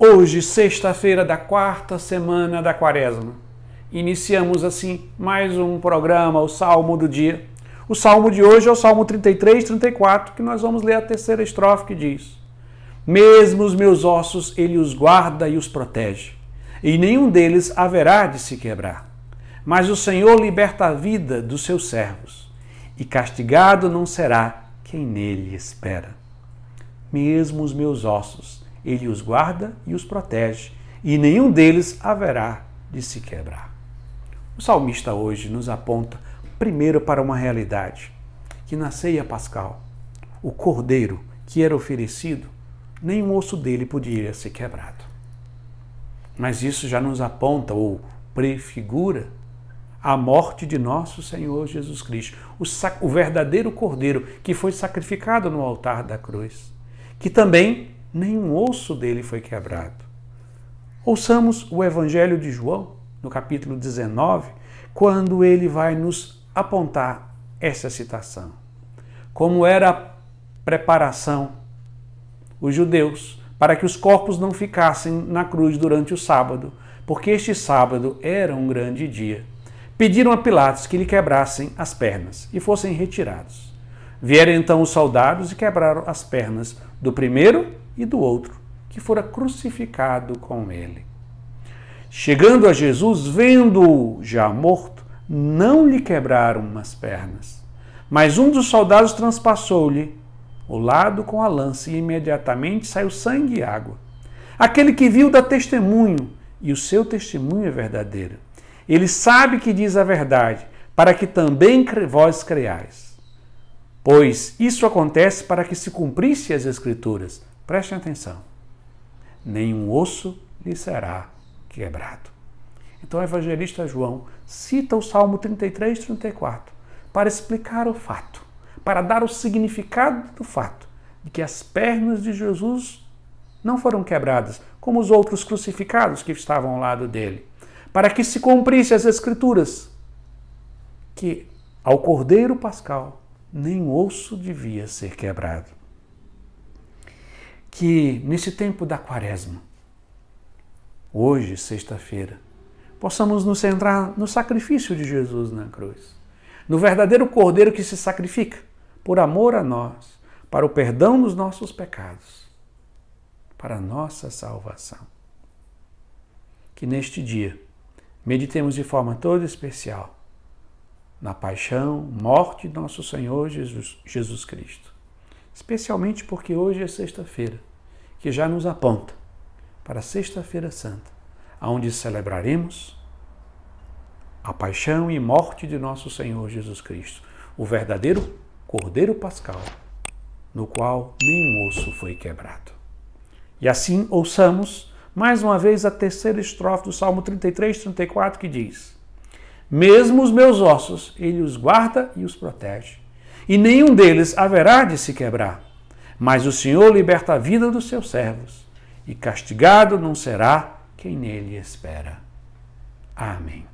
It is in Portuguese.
Hoje, sexta-feira da quarta semana da quaresma, iniciamos assim mais um programa, o Salmo do Dia. O salmo de hoje é o Salmo 33, 34, que nós vamos ler a terceira estrofe que diz: Mesmo os meus ossos ele os guarda e os protege, e nenhum deles haverá de se quebrar. Mas o Senhor liberta a vida dos seus servos, e castigado não será quem nele espera. Mesmo os meus ossos ele os guarda e os protege, e nenhum deles haverá de se quebrar. O salmista hoje nos aponta primeiro para uma realidade, que na ceia pascal, o cordeiro que era oferecido, nenhum osso dele podia ser quebrado. Mas isso já nos aponta ou prefigura a morte de nosso Senhor Jesus Cristo, o, o verdadeiro cordeiro que foi sacrificado no altar da cruz, que também nenhum osso dele foi quebrado. Ouçamos o Evangelho de João, no capítulo 19, quando ele vai nos apontar essa citação. Como era a preparação, os judeus, para que os corpos não ficassem na cruz durante o sábado, porque este sábado era um grande dia. Pediram a Pilatos que lhe quebrassem as pernas e fossem retirados. Vieram então os soldados e quebraram as pernas do primeiro e do outro, que fora crucificado com ele. Chegando a Jesus, vendo-o já morto, não lhe quebraram as pernas. Mas um dos soldados transpassou-lhe o lado com a lança e imediatamente saiu sangue e água. Aquele que viu dá testemunho, e o seu testemunho é verdadeiro. Ele sabe que diz a verdade, para que também vós creiais. Pois isso acontece para que se cumprisse as Escrituras. Prestem atenção. Nenhum osso lhe será quebrado. Então o evangelista João cita o Salmo 33, 34 para explicar o fato, para dar o significado do fato de que as pernas de Jesus não foram quebradas, como os outros crucificados que estavam ao lado dele, para que se cumprisse as Escrituras, que ao Cordeiro Pascal nem osso devia ser quebrado que nesse tempo da quaresma, hoje, sexta-feira, possamos nos centrar no sacrifício de Jesus na cruz, no verdadeiro cordeiro que se sacrifica por amor a nós, para o perdão dos nossos pecados, para a nossa salvação. Que neste dia meditemos de forma toda especial na paixão, morte de nosso Senhor Jesus, Jesus Cristo. Especialmente porque hoje é sexta-feira que já nos aponta para Sexta-feira Santa, onde celebraremos a paixão e morte de nosso Senhor Jesus Cristo, o verdadeiro Cordeiro Pascal, no qual nenhum osso foi quebrado. E assim ouçamos mais uma vez a terceira estrofe do Salmo 33, 34, que diz: Mesmo os meus ossos, ele os guarda e os protege, e nenhum deles haverá de se quebrar. Mas o Senhor liberta a vida dos seus servos, e castigado não será quem nele espera. Amém.